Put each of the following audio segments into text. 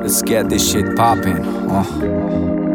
Let's get this shit popping. Uh.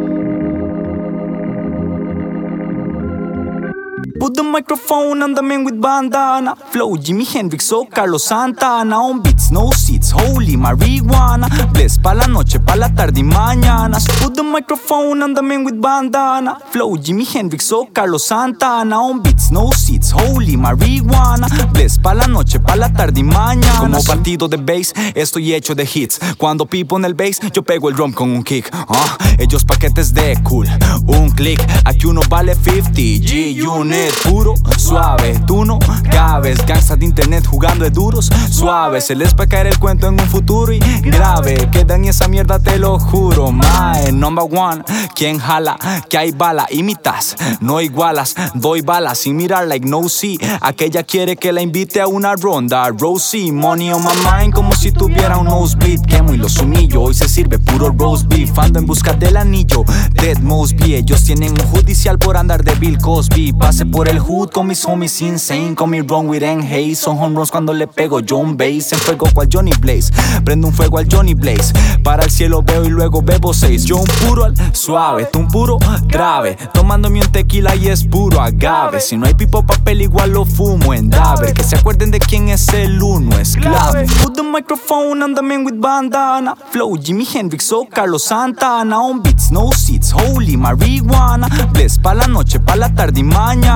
Put the microphone on the man with bandana. Flow Jimi Hendrix o Carlos Santana. On beats, no seats, holy marijuana. Bless pa' la noche, pa' la tarde y mañanas. Put the microphone on the man with bandana. Flow Jimi Hendrix o Carlos Santana. On beats, no seats, holy marijuana. Bless pa' la noche, pa' la tarde y mañana. Como partido de bass, estoy hecho de hits. Cuando pipo en el bass, yo pego el drum con un kick. Ah, ellos paquetes de cool, un click. Aquí uno vale 50 G-Unit puro, suave. Tú no cabes, gangsta de internet jugando de duros, suave. Se les va a caer el cuento en un futuro y grave. Quedan esa mierda, te lo juro. My number one, quien jala, que hay bala, imitas, no igualas. Doy balas sin mirar like no see. Aquella quiere que la invite a una ronda. Rosie, money on my mind, como si tuviera un nosebleed. Quemo y los humillo, hoy se sirve puro roast beef. Ando en busca del anillo, Dead Mosby. Ellos tienen un judicial por andar de Bill Cosby. Pase por el hood con mis homies insane. Con mi wrong with and Hayes. Son home runs cuando le pego John Bass. En fuego cual Johnny Blaze. Prendo un fuego al Johnny Blaze. Para el cielo veo y luego bebo seis. Yo un puro al suave, tú un puro grave. Tomándome un tequila y es puro agave. Si no hay pipo papel, igual lo fumo en Daver. Que se acuerden de quién es el uno, es clave. Put the microphone on the man with bandana. Flow Jimi Hendrix o Carlos Santana. On beats, no seats, holy marijuana. Bless pa' la noche, pa' la tarde y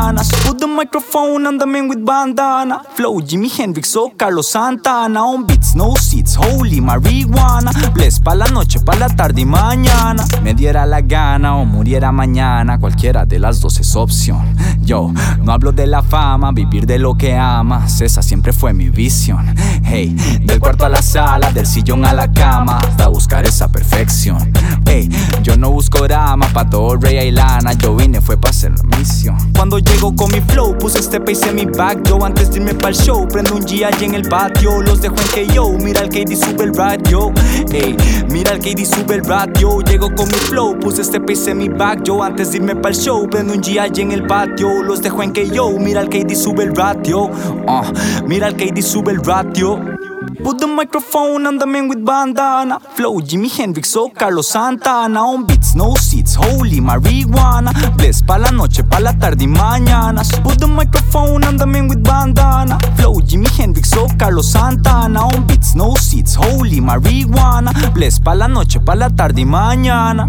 Put the microphone on the man with bandana. Flow Jimi Hendrix o Carlos Santana. On beats, no seats, holy marijuana. Bless pa' la noche, pa' la tarde y mañana. Me diera la gana o muriera mañana. Cualquiera de las dos es opción. Yo no hablo de la fama, vivir de lo que amas. Esa siempre fue mi visión. Hey, del cuarto a la sala, del sillón a la cama, hasta buscar esa perfección. Busco drama, pa' todo rey y lana. Yo vine fue pa' hacer la misión. Cuando llego con mi flow, puse este pace en mi back. Yo antes de irme pa'l show, prendo un G allí en el patio. Los dejo en KO, mira el KD sube el radio. Hey, mira el KD sube el radio. Llego con mi flow, puse este pace en mi back. Yo antes de irme pa'l show, prendo un G allí en el patio. Los dejo en KO, mira el KD sube el radio. Ah, mira el KD sube el radio. Put the microphone on the man with bandana. Flow Jimi Hendrix o Carlos Santana. On beats, no seats, holy marijuana. Bless pa' la noche, pa' la tarde y mañanas. Put the microphone on the man with bandana. Flow Jimi Hendrix o Carlos Santana. On beats, no seats, holy marijuana. Bless pa' la noche, pa' la tarde y mañana.